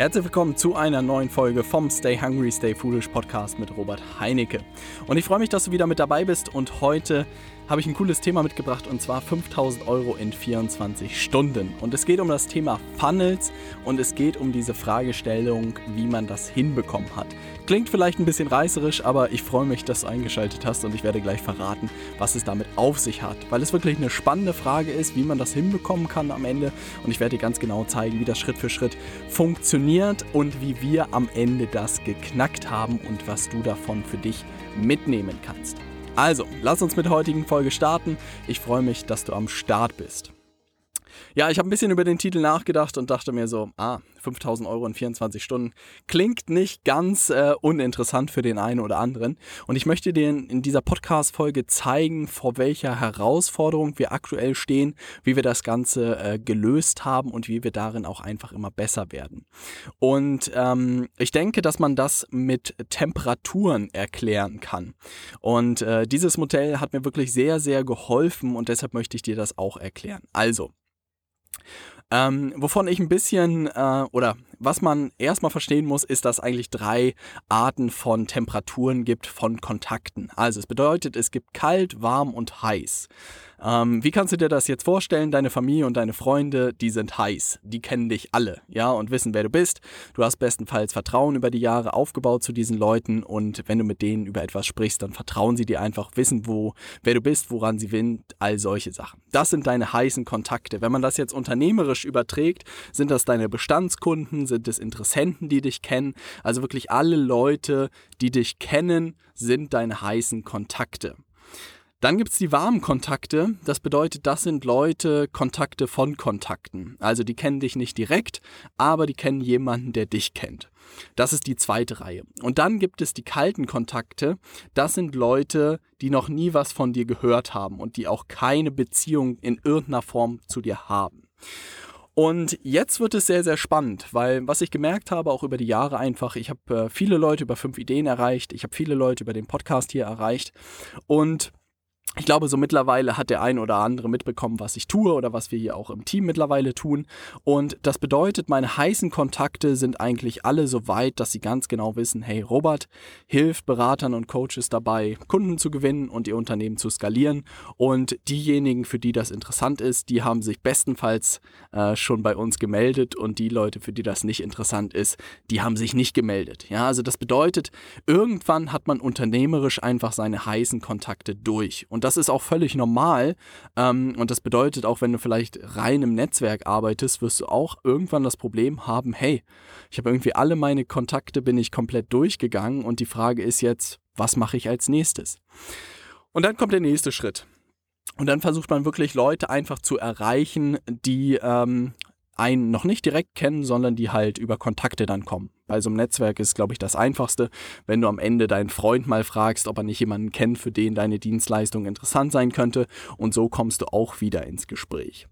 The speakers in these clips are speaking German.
Herzlich willkommen zu einer neuen Folge vom Stay Hungry, Stay Foolish Podcast mit Robert Heinecke. Und ich freue mich, dass du wieder mit dabei bist und heute habe ich ein cooles Thema mitgebracht und zwar 5000 Euro in 24 Stunden. Und es geht um das Thema Funnels und es geht um diese Fragestellung, wie man das hinbekommen hat. Klingt vielleicht ein bisschen reißerisch, aber ich freue mich, dass du eingeschaltet hast und ich werde gleich verraten, was es damit auf sich hat. Weil es wirklich eine spannende Frage ist, wie man das hinbekommen kann am Ende. Und ich werde dir ganz genau zeigen, wie das Schritt für Schritt funktioniert und wie wir am Ende das geknackt haben und was du davon für dich mitnehmen kannst. Also, lass uns mit der heutigen Folge starten. Ich freue mich, dass du am Start bist. Ja, ich habe ein bisschen über den Titel nachgedacht und dachte mir so, ah, 5000 Euro in 24 Stunden klingt nicht ganz äh, uninteressant für den einen oder anderen. Und ich möchte dir in dieser Podcast-Folge zeigen, vor welcher Herausforderung wir aktuell stehen, wie wir das Ganze äh, gelöst haben und wie wir darin auch einfach immer besser werden. Und ähm, ich denke, dass man das mit Temperaturen erklären kann. Und äh, dieses Modell hat mir wirklich sehr, sehr geholfen und deshalb möchte ich dir das auch erklären. Also, ähm, wovon ich ein bisschen, äh, oder was man erstmal verstehen muss, ist, dass eigentlich drei Arten von Temperaturen gibt von Kontakten. Also es bedeutet, es gibt kalt, warm und heiß. Ähm, wie kannst du dir das jetzt vorstellen? Deine Familie und deine Freunde, die sind heiß. Die kennen dich alle, ja, und wissen, wer du bist. Du hast bestenfalls Vertrauen über die Jahre aufgebaut zu diesen Leuten und wenn du mit denen über etwas sprichst, dann vertrauen sie dir einfach, wissen, wo, wer du bist, woran sie sind, all solche Sachen. Das sind deine heißen Kontakte. Wenn man das jetzt unternehmerisch überträgt, sind das deine Bestandskunden, sind es Interessenten, die dich kennen. Also wirklich alle Leute, die dich kennen, sind deine heißen Kontakte. Dann gibt es die warmen Kontakte. Das bedeutet, das sind Leute, Kontakte von Kontakten. Also die kennen dich nicht direkt, aber die kennen jemanden, der dich kennt. Das ist die zweite Reihe. Und dann gibt es die kalten Kontakte. Das sind Leute, die noch nie was von dir gehört haben und die auch keine Beziehung in irgendeiner Form zu dir haben. Und jetzt wird es sehr, sehr spannend, weil was ich gemerkt habe, auch über die Jahre einfach, ich habe äh, viele Leute über fünf Ideen erreicht, ich habe viele Leute über den Podcast hier erreicht. Und ich glaube, so mittlerweile hat der ein oder andere mitbekommen, was ich tue oder was wir hier auch im Team mittlerweile tun. Und das bedeutet, meine heißen Kontakte sind eigentlich alle so weit, dass sie ganz genau wissen, hey, Robert hilft Beratern und Coaches dabei, Kunden zu gewinnen und ihr Unternehmen zu skalieren. Und diejenigen, für die das interessant ist, die haben sich bestenfalls äh, schon bei uns gemeldet und die Leute, für die das nicht interessant ist, die haben sich nicht gemeldet. Ja, also das bedeutet, irgendwann hat man unternehmerisch einfach seine heißen Kontakte durch. Und und das ist auch völlig normal. Ähm, und das bedeutet, auch wenn du vielleicht rein im Netzwerk arbeitest, wirst du auch irgendwann das Problem haben, hey, ich habe irgendwie alle meine Kontakte, bin ich komplett durchgegangen und die Frage ist jetzt, was mache ich als nächstes? Und dann kommt der nächste Schritt. Und dann versucht man wirklich Leute einfach zu erreichen, die ähm, einen noch nicht direkt kennen, sondern die halt über Kontakte dann kommen. Bei so einem Netzwerk ist, glaube ich, das Einfachste, wenn du am Ende deinen Freund mal fragst, ob er nicht jemanden kennt, für den deine Dienstleistung interessant sein könnte. Und so kommst du auch wieder ins Gespräch.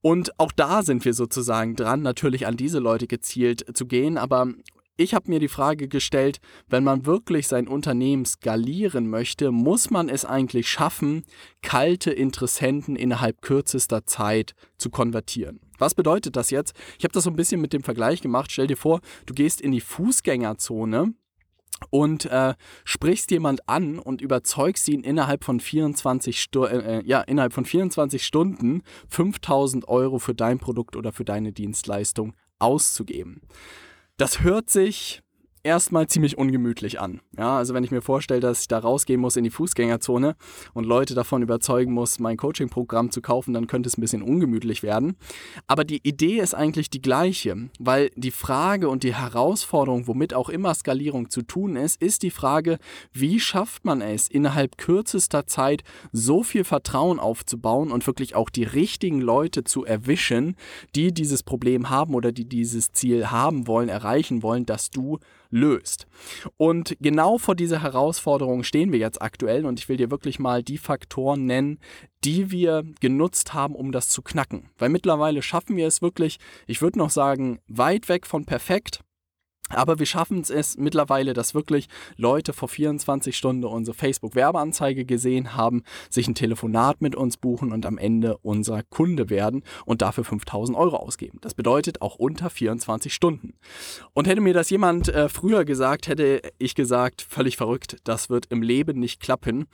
Und auch da sind wir sozusagen dran, natürlich an diese Leute gezielt zu gehen, aber ich habe mir die Frage gestellt, wenn man wirklich sein Unternehmen skalieren möchte, muss man es eigentlich schaffen, kalte Interessenten innerhalb kürzester Zeit zu konvertieren. Was bedeutet das jetzt? Ich habe das so ein bisschen mit dem Vergleich gemacht. Stell dir vor, du gehst in die Fußgängerzone und äh, sprichst jemand an und überzeugst ihn innerhalb von 24, Stu äh, ja, innerhalb von 24 Stunden 5000 Euro für dein Produkt oder für deine Dienstleistung auszugeben. Das hört sich erstmal ziemlich ungemütlich an. Ja, also wenn ich mir vorstelle, dass ich da rausgehen muss in die Fußgängerzone und Leute davon überzeugen muss, mein Coaching-Programm zu kaufen, dann könnte es ein bisschen ungemütlich werden. Aber die Idee ist eigentlich die gleiche, weil die Frage und die Herausforderung, womit auch immer Skalierung zu tun ist, ist die Frage, wie schafft man es, innerhalb kürzester Zeit so viel Vertrauen aufzubauen und wirklich auch die richtigen Leute zu erwischen, die dieses Problem haben oder die dieses Ziel haben wollen, erreichen wollen, dass du löst. Und genau vor dieser Herausforderung stehen wir jetzt aktuell und ich will dir wirklich mal die Faktoren nennen, die wir genutzt haben, um das zu knacken. Weil mittlerweile schaffen wir es wirklich, ich würde noch sagen, weit weg von perfekt, Aber wir schaffen es mittlerweile, dass wirklich Leute vor 24 Stunden unsere Facebook-Werbeanzeige gesehen haben, sich ein Telefonat mit uns buchen und am Ende unser Kunde werden und dafür 5000 Euro ausgeben. Das bedeutet auch unter 24 Stunden. Und hätte mir das jemand äh, früher gesagt, hätte ich gesagt, völlig verrückt, das wird im Leben nicht klappen.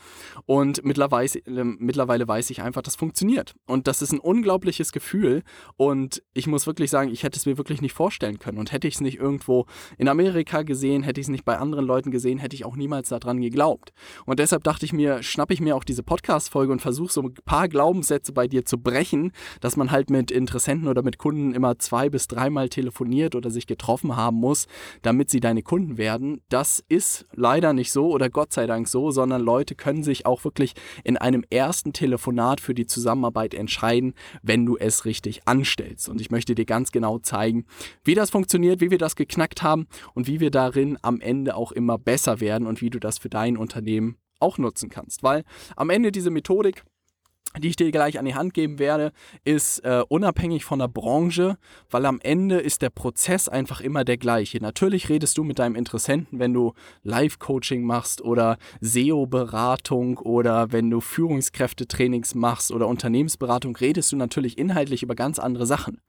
Und mittlerweile, äh, mittlerweile weiß ich einfach, das funktioniert. Und das ist ein unglaubliches Gefühl. Und ich muss wirklich sagen, ich hätte es mir wirklich nicht vorstellen können. Und hätte ich es nicht irgendwo in Amerika gesehen, hätte ich es nicht bei anderen Leuten gesehen, hätte ich auch niemals daran geglaubt. Und deshalb dachte ich mir, schnappe ich mir auch diese Podcast-Folge und versuche so ein paar Glaubenssätze bei dir zu brechen, dass man halt mit Interessenten oder mit Kunden immer zwei bis dreimal telefoniert oder sich getroffen haben muss, damit sie deine Kunden werden. Das ist leider nicht so oder Gott sei Dank so, sondern Leute können sich auch wirklich in einem ersten Telefonat für die Zusammenarbeit entscheiden, wenn du es richtig anstellst. Und ich möchte dir ganz genau zeigen, wie das funktioniert, wie wir das geknackt haben haben und wie wir darin am Ende auch immer besser werden und wie du das für dein Unternehmen auch nutzen kannst. Weil am Ende diese Methodik, die ich dir gleich an die Hand geben werde, ist äh, unabhängig von der Branche, weil am Ende ist der Prozess einfach immer der gleiche. Natürlich redest du mit deinem Interessenten, wenn du Live-Coaching machst oder SEO-Beratung oder wenn du Führungskräftetrainings machst oder Unternehmensberatung, redest du natürlich inhaltlich über ganz andere Sachen.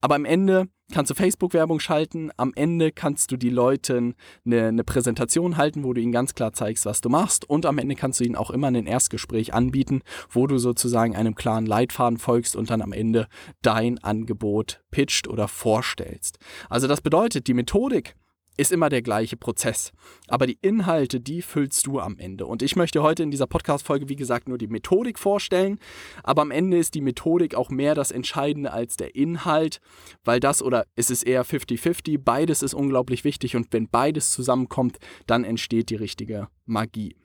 Aber am Ende kannst du Facebook-Werbung schalten. Am Ende kannst du die Leuten eine, eine, Präsentation halten, wo du ihnen ganz klar zeigst, was du machst. Und am Ende kannst du ihnen auch immer ein Erstgespräch anbieten, wo du sozusagen einem klaren Leitfaden folgst und dann am Ende dein Angebot pitcht oder vorstellst. Also das bedeutet, die Methodik ist immer der gleiche Prozess. Aber die Inhalte, die füllst du am Ende. Und ich möchte heute in dieser Podcast-Folge, wie gesagt, nur die Methodik vorstellen. Aber am Ende ist die Methodik auch mehr das Entscheidende als der Inhalt, weil das oder ist es eher 50-50. Beides ist unglaublich wichtig und wenn beides zusammenkommt, dann entsteht die richtige Magie.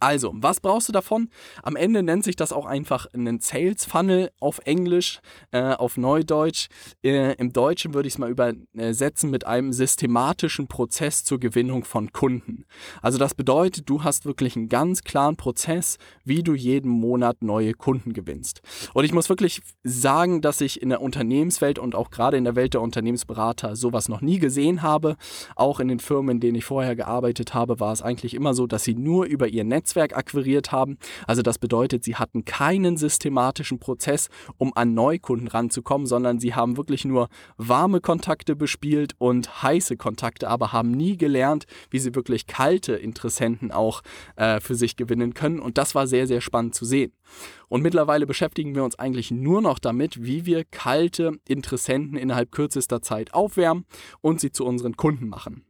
Also, was brauchst du davon? Am Ende nennt sich das auch einfach einen Sales Funnel auf Englisch, äh, auf Neudeutsch. Äh, Im Deutschen würde ich es mal übersetzen mit einem systematischen Prozess zur Gewinnung von Kunden. Also das bedeutet, du hast wirklich einen ganz klaren Prozess, wie du jeden Monat neue Kunden gewinnst. Und ich muss wirklich sagen, dass ich in der Unternehmenswelt und auch gerade in der Welt der Unternehmensberater sowas noch nie gesehen habe. Auch in den Firmen, in denen ich vorher gearbeitet habe, war es eigentlich immer so, dass sie nur über ihr Netz Netzwerk akquiriert haben. Also das bedeutet, sie hatten keinen systematischen Prozess, um an Neukunden ranzukommen, sondern sie haben wirklich nur warme Kontakte bespielt und heiße Kontakte, aber haben nie gelernt, wie sie wirklich kalte Interessenten auch äh, für sich gewinnen können. Und das war sehr, sehr spannend zu sehen. Und mittlerweile beschäftigen wir uns eigentlich nur noch damit, wie wir kalte Interessenten innerhalb kürzester Zeit aufwärmen und sie zu unseren Kunden machen.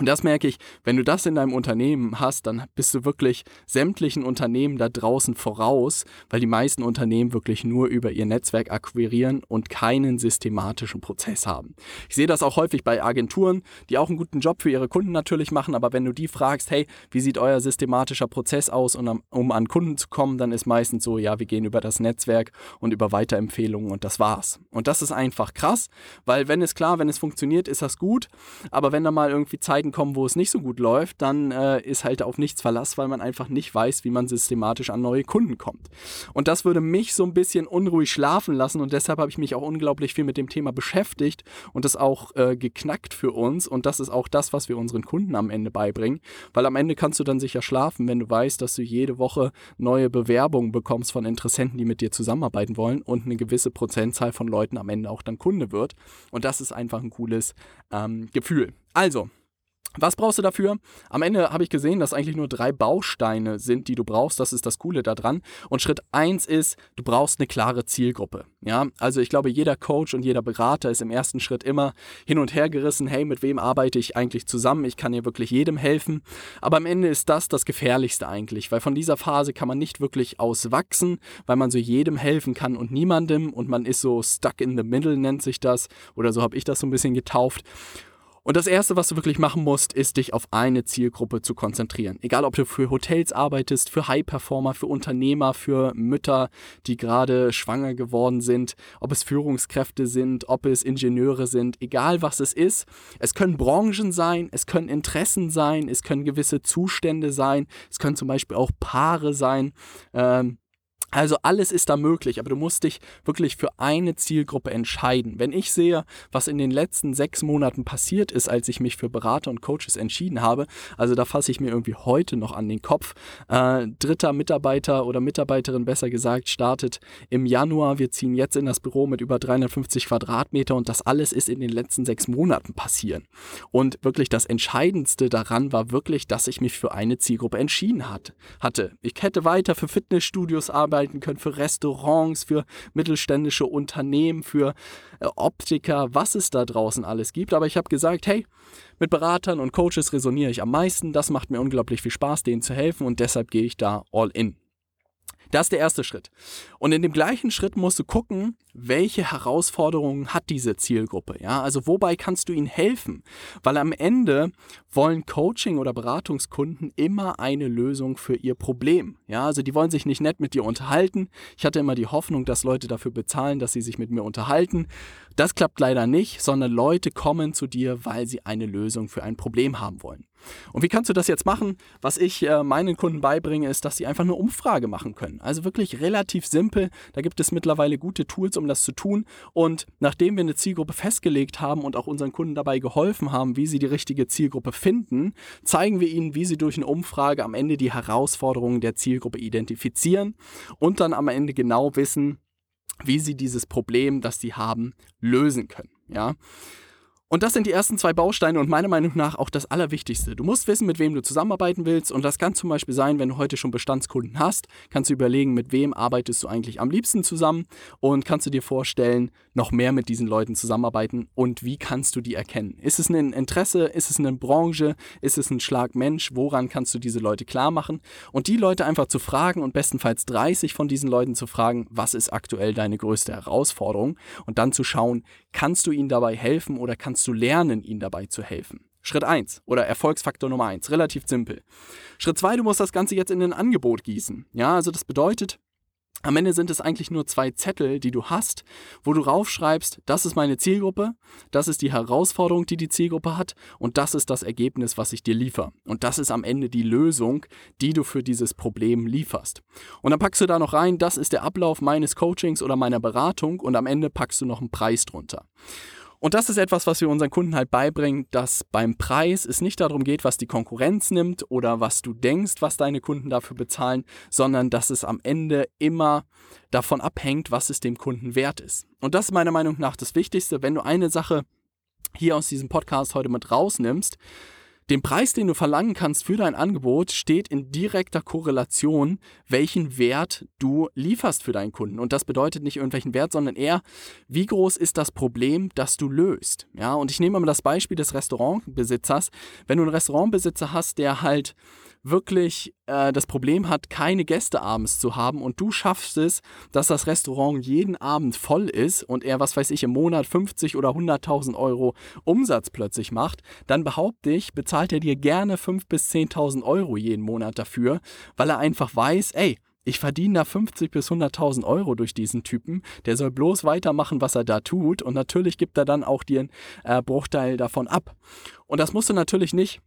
Und das merke ich, wenn du das in deinem Unternehmen hast, dann bist du wirklich sämtlichen Unternehmen da draußen voraus, weil die meisten Unternehmen wirklich nur über ihr Netzwerk akquirieren und keinen systematischen Prozess haben. Ich sehe das auch häufig bei Agenturen, die auch einen guten Job für ihre Kunden natürlich machen, aber wenn du die fragst, hey, wie sieht euer systematischer Prozess aus, um an Kunden zu kommen, dann ist meistens so, ja, wir gehen über das Netzwerk und über Weiterempfehlungen und das war's. Und das ist einfach krass, weil wenn es klar, wenn es funktioniert, ist das gut, aber wenn da mal irgendwie Zeiten Zeiten kommen, wo es nicht so gut läuft, dann äh, ist halt auf nichts Verlass, weil man einfach nicht weiß, wie man systematisch an neue Kunden kommt. Und das würde mich so ein bisschen unruhig schlafen lassen und deshalb habe ich mich auch unglaublich viel mit dem Thema beschäftigt und das auch äh, geknackt für uns und das ist auch das, was wir unseren Kunden am Ende beibringen, weil am Ende kannst du dann sicher schlafen, wenn du weißt, dass du jede Woche neue Bewerbungen bekommst von Interessenten, die mit dir zusammenarbeiten wollen und eine gewisse Prozentzahl von Leuten am Ende auch dann Kunde wird und das ist einfach ein cooles ähm, Gefühl. Also, was brauchst du dafür? Am Ende habe ich gesehen, dass eigentlich nur drei Bausteine sind, die du brauchst. Das ist das Coole daran. Und Schritt eins ist, du brauchst eine klare Zielgruppe. Ja, also ich glaube, jeder Coach und jeder Berater ist im ersten Schritt immer hin und her gerissen. Hey, mit wem arbeite ich eigentlich zusammen? Ich kann hier wirklich jedem helfen. Aber am Ende ist das das Gefährlichste eigentlich, weil von dieser Phase kann man nicht wirklich auswachsen, weil man so jedem helfen kann und niemandem und man ist so stuck in the middle, nennt sich das. Oder so habe ich das so ein bisschen getauft. Und das Erste, was du wirklich machen musst, ist dich auf eine Zielgruppe zu konzentrieren. Egal, ob du für Hotels arbeitest, für High-Performer, für Unternehmer, für Mütter, die gerade schwanger geworden sind, ob es Führungskräfte sind, ob es Ingenieure sind, egal was es ist. Es können Branchen sein, es können Interessen sein, es können gewisse Zustände sein, es können zum Beispiel auch Paare sein. Ähm, Also alles ist da möglich, aber du musst dich wirklich für eine Zielgruppe entscheiden. Wenn ich sehe, was in den letzten sechs Monaten passiert ist, als ich mich für Berater und Coaches entschieden habe, also da fasse ich mir irgendwie heute noch an den Kopf. Äh, dritter Mitarbeiter oder Mitarbeiterin besser gesagt startet im Januar. Wir ziehen jetzt in das Büro mit über 350 Quadratmeter und das alles ist in den letzten sechs Monaten passieren. Und wirklich das Entscheidendste daran war wirklich, dass ich mich für eine Zielgruppe entschieden hat, hatte. Ich hätte weiter für Fitnessstudios arbeiten arbeiten können, für Restaurants, für mittelständische Unternehmen, für äh, Optiker, was es da draußen alles gibt. Aber ich habe gesagt, hey, mit Beratern und Coaches resoniere ich am meisten. Das macht mir unglaublich viel Spaß, denen zu helfen und deshalb gehe ich da all in. Das ist der erste Schritt. Und in dem gleichen Schritt musst du gucken, welche Herausforderungen hat diese Zielgruppe. Ja, also wobei kannst du ihnen helfen? Weil am Ende wollen Coaching- oder Beratungskunden immer eine Lösung für ihr Problem. Ja, also die wollen sich nicht nett mit dir unterhalten. Ich hatte immer die Hoffnung, dass Leute dafür bezahlen, dass sie sich mit mir unterhalten. Das klappt leider nicht, sondern Leute kommen zu dir, weil sie eine Lösung für ein Problem haben wollen. Und wie kannst du das jetzt machen? Was ich äh, meinen Kunden beibringe, ist, dass sie einfach eine Umfrage machen können. Also wirklich relativ simpel. Da gibt es mittlerweile gute Tools, um das zu tun. Und nachdem wir eine Zielgruppe festgelegt haben und auch unseren Kunden dabei geholfen haben, wie sie die richtige Zielgruppe finden, zeigen wir ihnen, wie sie durch eine Umfrage am Ende die Herausforderungen der Zielgruppe identifizieren und dann am Ende genau wissen, wie sie dieses Problem, das sie haben, lösen können. Ja. Und das sind die ersten zwei Bausteine und meiner Meinung nach auch das Allerwichtigste. Du musst wissen, mit wem du zusammenarbeiten willst und das kann zum Beispiel sein, wenn du heute schon Bestandskunden hast, kannst du überlegen, mit wem arbeitest du eigentlich am liebsten zusammen und kannst du dir vorstellen, noch mehr mit diesen Leuten zusammenarbeiten und wie kannst du die erkennen? Ist es ein Interesse? Ist es eine Branche? Ist es ein Schlag Mensch? Woran kannst du diese Leute klar machen? Und die Leute einfach zu fragen und bestenfalls 30 von diesen Leuten zu fragen, was ist aktuell deine größte Herausforderung? Und dann zu schauen, kannst du ihnen dabei helfen oder kannst du lernen, ihnen dabei zu helfen. Schritt 1 oder Erfolgsfaktor Nummer 1, relativ simpel. Schritt 2, du musst das Ganze jetzt in ein Angebot gießen. Ja, also das bedeutet, am Ende sind es eigentlich nur zwei Zettel, die du hast, wo du raufschreibst, das ist meine Zielgruppe, das ist die Herausforderung, die die Zielgruppe hat und das ist das Ergebnis, was ich dir liefere. Und das ist am Ende die Lösung, die du für dieses Problem lieferst. Und dann packst du da noch rein, das ist der Ablauf meines Coachings oder meiner Beratung und am Ende packst du noch einen Preis drunter. Und das ist etwas, was wir unseren Kunden halt beibringen, dass beim Preis es nicht darum geht, was die Konkurrenz nimmt oder was du denkst, was deine Kunden dafür bezahlen, sondern dass es am Ende immer davon abhängt, was es dem Kunden wert ist. Und das ist meiner Meinung nach das Wichtigste, wenn du eine Sache hier aus diesem Podcast heute mit rausnimmst, dem Preis, den du verlangen kannst für dein Angebot, steht in direkter Korrelation, welchen Wert du lieferst für deinen Kunden. Und das bedeutet nicht irgendwelchen Wert, sondern eher, wie groß ist das Problem, das du löst. Ja, und ich nehme mal das Beispiel des Restaurantbesitzers. Wenn du einen Restaurantbesitzer hast, der halt wirklich äh, das Problem hat, keine Gäste abends zu haben und du schaffst es, dass das Restaurant jeden Abend voll ist und er, was weiß ich, im Monat 50 oder 100.000 Euro Umsatz plötzlich macht, dann behaupte ich, bezahlt er dir gerne 5.000 bis 10.000 Euro jeden Monat dafür, weil er einfach weiß, ey, ich verdiene da 50 bis 100.000 Euro durch diesen Typen. Der soll bloß weitermachen, was er da tut. Und natürlich gibt er dann auch dir einen äh, Bruchteil davon ab. Und das musst du natürlich nicht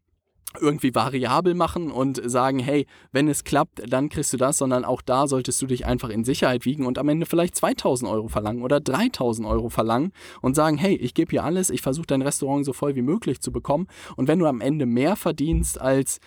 irgendwie variabel machen und sagen, hey, wenn es klappt, dann kriegst du das, sondern auch da solltest du dich einfach in Sicherheit wiegen und am Ende vielleicht 2000 Euro verlangen oder 3000 Euro verlangen und sagen, hey, ich gebe hier alles, ich versuche dein Restaurant so voll wie möglich zu bekommen. Und wenn du am Ende mehr verdienst als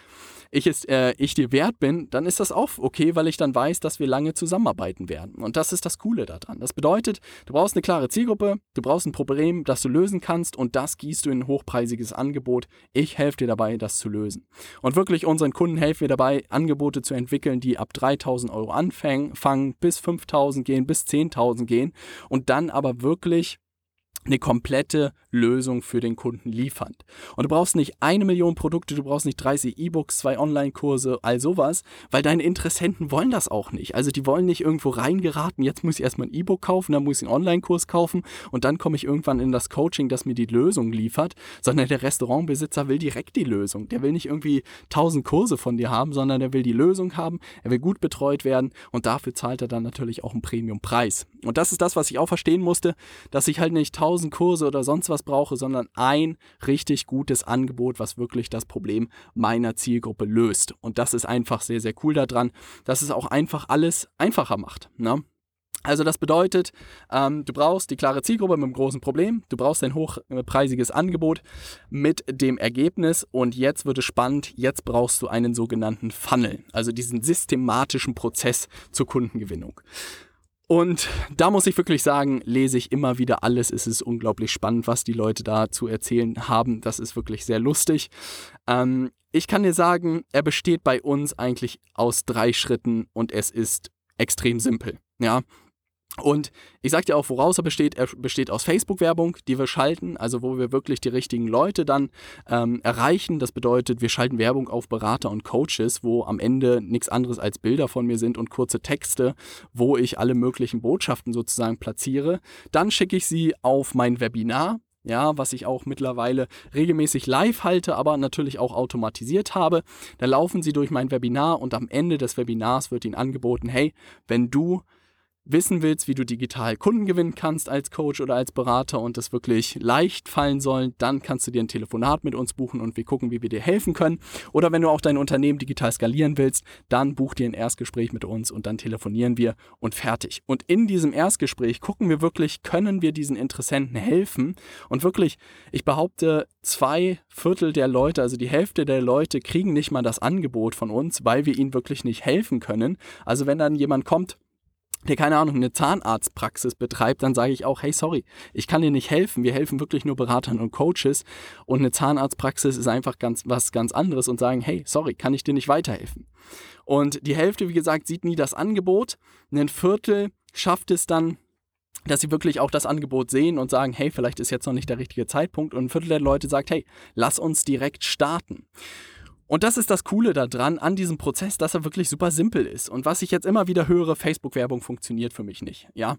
ich, es, äh, ich dir wert bin, dann ist das auch okay, weil ich dann weiß, dass wir lange zusammenarbeiten werden. Und das ist das Coole daran. Das bedeutet, du brauchst eine klare Zielgruppe, du brauchst ein Problem, das du lösen kannst und das gießt du in ein hochpreisiges Angebot. Ich helfe dir dabei, das zu lösen. Und wirklich unseren Kunden helfen wir dabei, Angebote zu entwickeln, die ab 3000 Euro anfangen, bis 5000 gehen, bis 10.000 gehen und dann aber wirklich eine komplette Lösung für den Kunden liefern. Und du brauchst nicht eine Million Produkte, du brauchst nicht 30 E-Books, zwei Online-Kurse, all sowas, weil deine Interessenten wollen das auch nicht. Also die wollen nicht irgendwo reingeraten, jetzt muss ich erstmal ein E-Book kaufen, dann muss ich einen Online-Kurs kaufen und dann komme ich irgendwann in das Coaching, das mir die Lösung liefert, sondern der Restaurantbesitzer will direkt die Lösung. Der will nicht irgendwie tausend Kurse von dir haben, sondern der will die Lösung haben, er will gut betreut werden und dafür zahlt er dann natürlich auch einen Premium-Preis. Und das ist das, was ich auch verstehen musste, dass ich halt nicht tausend Kurse oder sonst was brauche, sondern ein richtig gutes Angebot, was wirklich das Problem meiner Zielgruppe löst. Und das ist einfach sehr, sehr cool daran, dass es auch einfach alles einfacher macht. Ne? Also das bedeutet, ähm, du brauchst die klare Zielgruppe mit einem großen Problem, du brauchst ein hochpreisiges Angebot mit dem Ergebnis und jetzt wird es spannend, jetzt brauchst du einen sogenannten Funnel, also diesen systematischen Prozess zur Kundengewinnung. Und da muss ich wirklich sagen, lese ich immer wieder alles. Es ist unglaublich spannend, was die Leute da zu erzählen haben. Das ist wirklich sehr lustig. Ähm, ich kann dir sagen, er besteht bei uns eigentlich aus drei Schritten und es ist extrem simpel. Ja, und ich sage dir auch, woraus er besteht. Er besteht aus Facebook-Werbung, die wir schalten, also wo wir wirklich die richtigen Leute dann ähm, erreichen. Das bedeutet, wir schalten Werbung auf Berater und Coaches, wo am Ende nichts anderes als Bilder von mir sind und kurze Texte, wo ich alle möglichen Botschaften sozusagen platziere. Dann schicke ich sie auf mein Webinar, ja, was ich auch mittlerweile regelmäßig live halte, aber natürlich auch automatisiert habe. Da laufen sie durch mein Webinar und am Ende des Webinars wird ihnen angeboten, hey, wenn du wissen willst, wie du digital Kunden gewinnen kannst als Coach oder als Berater und das wirklich leicht fallen soll, dann kannst du dir ein Telefonat mit uns buchen und wir gucken, wie wir dir helfen können. Oder wenn du auch dein Unternehmen digital skalieren willst, dann buch dir ein Erstgespräch mit uns und dann telefonieren wir und fertig. Und in diesem Erstgespräch gucken wir wirklich, können wir diesen Interessenten helfen? Und wirklich, ich behaupte, zwei Viertel der Leute, also die Hälfte der Leute kriegen nicht mal das Angebot von uns, weil wir ihnen wirklich nicht helfen können. Also wenn dann jemand kommt, der keine Ahnung, eine Zahnarztpraxis betreibt, dann sage ich auch, hey, sorry, ich kann dir nicht helfen. Wir helfen wirklich nur Beratern und Coaches. Und eine Zahnarztpraxis ist einfach ganz was ganz anderes und sagen, hey, sorry, kann ich dir nicht weiterhelfen. Und die Hälfte, wie gesagt, sieht nie das Angebot. Ein Viertel schafft es dann, dass sie wirklich auch das Angebot sehen und sagen, hey, vielleicht ist jetzt noch nicht der richtige Zeitpunkt. Und ein Viertel der Leute sagt, hey, lass uns direkt starten. Und das ist das Coole daran, an diesem Prozess, dass er wirklich super simpel ist. Und was ich jetzt immer wieder höre, Facebook-Werbung funktioniert für mich nicht. Ja.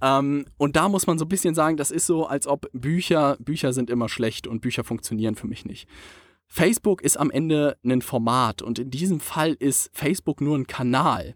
Ähm, und da muss man so ein bisschen sagen, das ist so, als ob Bücher, Bücher sind immer schlecht und Bücher funktionieren für mich nicht. Facebook ist am Ende ein Format und in diesem Fall ist Facebook nur ein Kanal.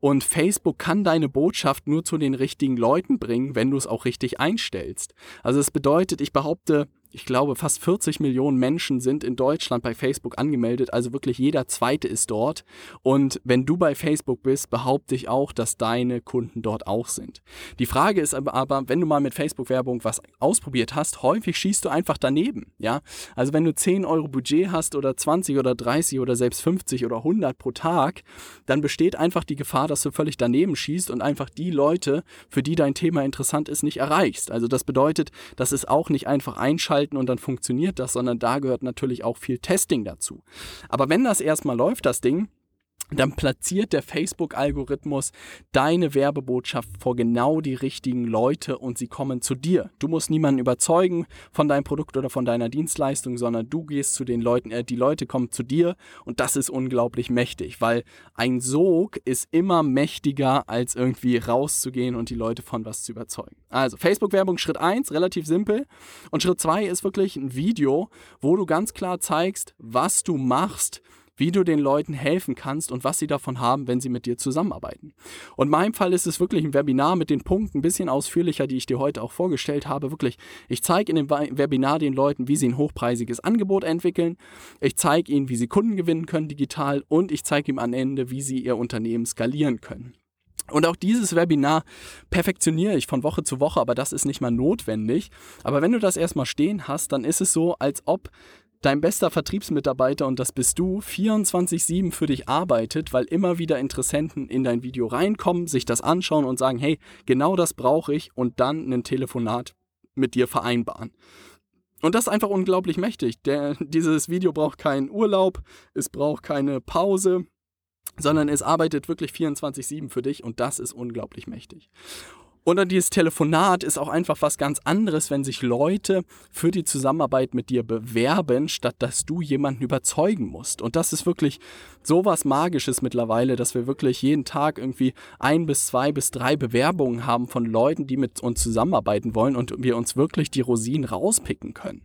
Und Facebook kann deine Botschaft nur zu den richtigen Leuten bringen, wenn du es auch richtig einstellst. Also es bedeutet, ich behaupte, ich glaube, fast 40 Millionen Menschen sind in Deutschland bei Facebook angemeldet, also wirklich jeder zweite ist dort. Und wenn du bei Facebook bist, behaupte ich auch, dass deine Kunden dort auch sind. Die Frage ist aber, wenn du mal mit Facebook-Werbung was ausprobiert hast, häufig schießt du einfach daneben. Ja? Also wenn du 10 Euro Budget hast oder 20 oder 30 oder selbst 50 oder 100 pro Tag, dann besteht einfach die Gefahr, dass du völlig daneben schießt und einfach die Leute, für die dein Thema interessant ist, nicht erreichst. Also das bedeutet, dass es auch nicht einfach einschalten halten und dann funktioniert das, sondern da gehört natürlich auch viel Testing dazu. Aber wenn das erstmal läuft, das Ding, dann platziert der Facebook-Algorithmus deine Werbebotschaft vor genau die richtigen Leute und sie kommen zu dir. Du musst niemanden überzeugen von deinem Produkt oder von deiner Dienstleistung, sondern du gehst zu den Leuten, äh, die Leute kommen zu dir und das ist unglaublich mächtig, weil ein Sog ist immer mächtiger, als irgendwie rauszugehen und die Leute von was zu überzeugen. Also Facebook-Werbung Schritt 1, relativ simpel und Schritt 2 ist wirklich ein Video, wo du ganz klar zeigst, was du machst, wie du den Leuten helfen kannst und was sie davon haben, wenn sie mit dir zusammenarbeiten. Und in meinem Fall ist es wirklich ein Webinar mit den Punkten ein bisschen ausführlicher, die ich dir heute auch vorgestellt habe. Wirklich, ich zeige in dem Webinar den Leuten, wie sie ein hochpreisiges Angebot entwickeln. Ich zeige ihnen, wie sie Kunden gewinnen können digital und ich zeige ihnen am Ende, wie sie ihr Unternehmen skalieren können. Und auch dieses Webinar perfektioniere ich von Woche zu Woche, aber das ist nicht mal notwendig. Aber wenn du das erstmal stehen hast, dann ist es so, als ob dein bester Vertriebsmitarbeiter, und das bist du, 24-7 für dich arbeitet, weil immer wieder Interessenten in dein Video reinkommen, sich das anschauen und sagen, hey, genau das brauche ich und dann ein Telefonat mit dir vereinbaren. Und das ist einfach unglaublich mächtig. Der, dieses Video braucht keinen Urlaub, es braucht keine Pause, sondern es arbeitet wirklich 24-7 für dich und das ist unglaublich mächtig. Und dann dieses Telefonat ist auch einfach was ganz anderes, wenn sich Leute für die Zusammenarbeit mit dir bewerben, statt dass du jemanden überzeugen musst. Und das ist wirklich so was Magisches mittlerweile, dass wir wirklich jeden Tag irgendwie ein bis zwei bis drei Bewerbungen haben von Leuten, die mit uns zusammenarbeiten wollen und wir uns wirklich die Rosinen rauspicken können.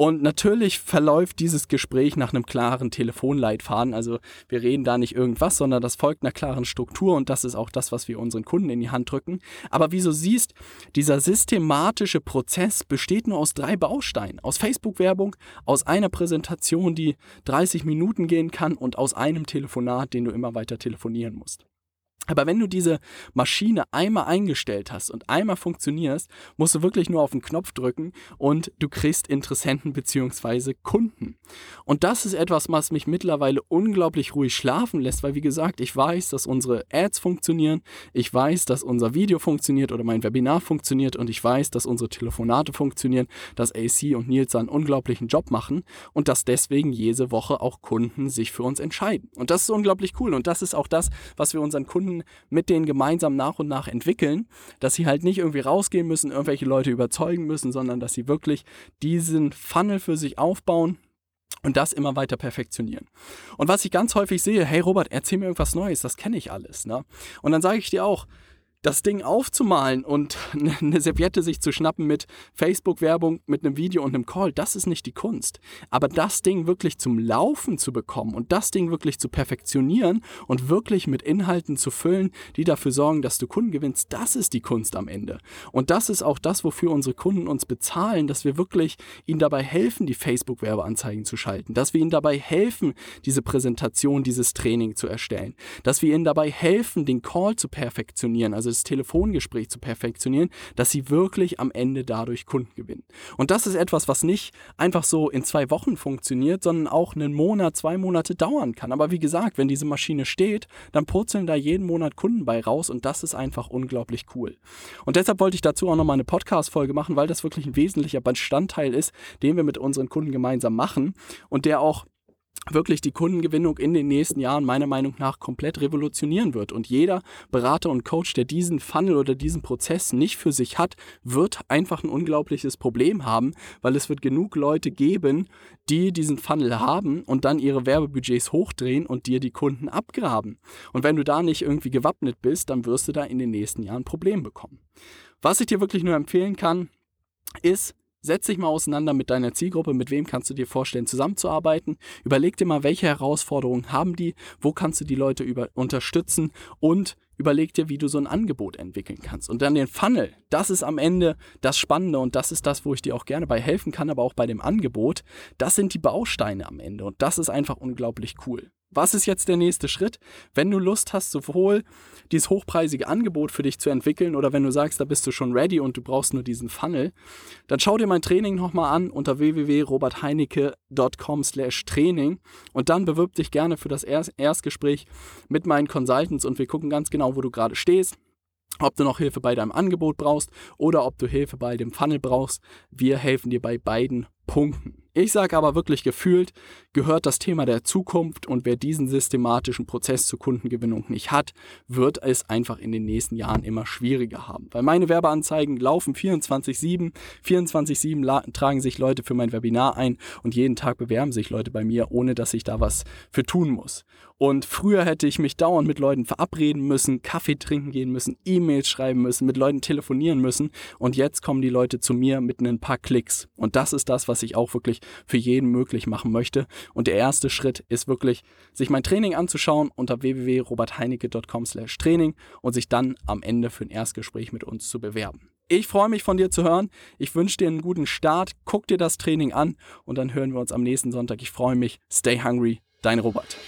Und natürlich verläuft dieses Gespräch nach einem klaren Telefonleitfaden. Also wir reden da nicht irgendwas, sondern das folgt einer klaren Struktur und das ist auch das, was wir unseren Kunden in die Hand drücken. Aber wie du siehst, dieser systematische Prozess besteht nur aus drei Bausteinen. Aus Facebook-Werbung, aus einer Präsentation, die 30 Minuten gehen kann und aus einem Telefonat, den du immer weiter telefonieren musst. Aber wenn du diese Maschine einmal eingestellt hast und einmal funktionierst, musst du wirklich nur auf den Knopf drücken und du kriegst Interessenten bzw. Kunden. Und das ist etwas, was mich mittlerweile unglaublich ruhig schlafen lässt, weil wie gesagt, ich weiß, dass unsere Ads funktionieren, ich weiß, dass unser Video funktioniert oder mein Webinar funktioniert und ich weiß, dass unsere Telefonate funktionieren, dass AC und Nils einen unglaublichen Job machen und dass deswegen jede Woche auch Kunden sich für uns entscheiden. Und das ist unglaublich cool und das ist auch das, was wir unseren Kunden mit denen gemeinsam nach und nach entwickeln, dass sie halt nicht irgendwie rausgehen müssen, irgendwelche Leute überzeugen müssen, sondern dass sie wirklich diesen Funnel für sich aufbauen und das immer weiter perfektionieren. Und was ich ganz häufig sehe, hey Robert, erzähl mir irgendwas Neues, das kenne ich alles. Ne? Und dann sage ich dir auch, das Ding aufzumalen und eine Serviette sich zu schnappen mit Facebook-Werbung, mit einem Video und einem Call, das ist nicht die Kunst. Aber das Ding wirklich zum Laufen zu bekommen und das Ding wirklich zu perfektionieren und wirklich mit Inhalten zu füllen, die dafür sorgen, dass du Kunden gewinnst, das ist die Kunst am Ende. Und das ist auch das, wofür unsere Kunden uns bezahlen, dass wir wirklich ihnen dabei helfen, die Facebook-Werbeanzeigen zu schalten, dass wir ihnen dabei helfen, diese Präsentation, dieses Training zu erstellen, dass wir ihnen dabei helfen, den Call zu perfektionieren, also das Telefongespräch zu perfektionieren, dass sie wirklich am Ende dadurch Kunden gewinnen. Und das ist etwas, was nicht einfach so in zwei Wochen funktioniert, sondern auch einen Monat, zwei Monate dauern kann. Aber wie gesagt, wenn diese Maschine steht, dann purzeln da jeden Monat Kunden bei raus und das ist einfach unglaublich cool. Und deshalb wollte ich dazu auch nochmal eine Podcast-Folge machen, weil das wirklich ein wesentlicher Bestandteil ist, den wir mit unseren Kunden gemeinsam machen und der auch wirklich die Kundengewinnung in den nächsten Jahren meiner Meinung nach komplett revolutionieren wird. Und jeder Berater und Coach, der diesen Funnel oder diesen Prozess nicht für sich hat, wird einfach ein unglaubliches Problem haben, weil es wird genug Leute geben, die diesen Funnel haben und dann ihre Werbebudgets hochdrehen und dir die Kunden abgraben. Und wenn du da nicht irgendwie gewappnet bist, dann wirst du da in den nächsten Jahren Probleme bekommen. Was ich dir wirklich nur empfehlen kann, ist, Setz dich mal auseinander mit deiner Zielgruppe, mit wem kannst du dir vorstellen, zusammenzuarbeiten. Überleg dir mal, welche Herausforderungen haben die, wo kannst du die Leute über unterstützen und überleg dir, wie du so ein Angebot entwickeln kannst. Und dann den Funnel, das ist am Ende das Spannende und das ist das, wo ich dir auch gerne bei helfen kann, aber auch bei dem Angebot. Das sind die Bausteine am Ende und das ist einfach unglaublich cool. Was ist jetzt der nächste Schritt? Wenn du Lust hast, sowohl dieses hochpreisige Angebot für dich zu entwickeln oder wenn du sagst, da bist du schon ready und du brauchst nur diesen Funnel, dann schau dir mein Training nochmal an unter www.robertheinecke.com slash Training und dann bewirb dich gerne für das Erstgespräch mit meinen Consultants und wir gucken ganz genau, wo du gerade stehst, ob du noch Hilfe bei deinem Angebot brauchst oder ob du Hilfe bei dem Funnel brauchst. Wir helfen dir bei beiden Punkten. Ich sage aber wirklich gefühlt, gehört das Thema der Zukunft und wer diesen systematischen Prozess zur Kundengewinnung nicht hat, wird es einfach in den nächsten Jahren immer schwieriger haben. Weil meine Werbeanzeigen laufen 24-7, 24-7 tragen sich Leute für mein Webinar ein und jeden Tag bewerben sich Leute bei mir, ohne dass ich da was für tun muss. Und früher hätte ich mich dauernd mit Leuten verabreden müssen, Kaffee trinken gehen müssen, E-Mails schreiben müssen, mit Leuten telefonieren müssen und jetzt kommen die Leute zu mir mit ein paar Klicks. Und das ist das, was ich auch wirklich für jeden möglich machen möchte. Und der erste Schritt ist wirklich, sich mein Training anzuschauen unter www.robertheinecke.com/training und sich dann am Ende für ein Erstgespräch mit uns zu bewerben. Ich freue mich von dir zu hören. Ich wünsche dir einen guten Start. Guck dir das Training an und dann hören wir uns am nächsten Sonntag. Ich freue mich. Stay hungry. Dein Robert.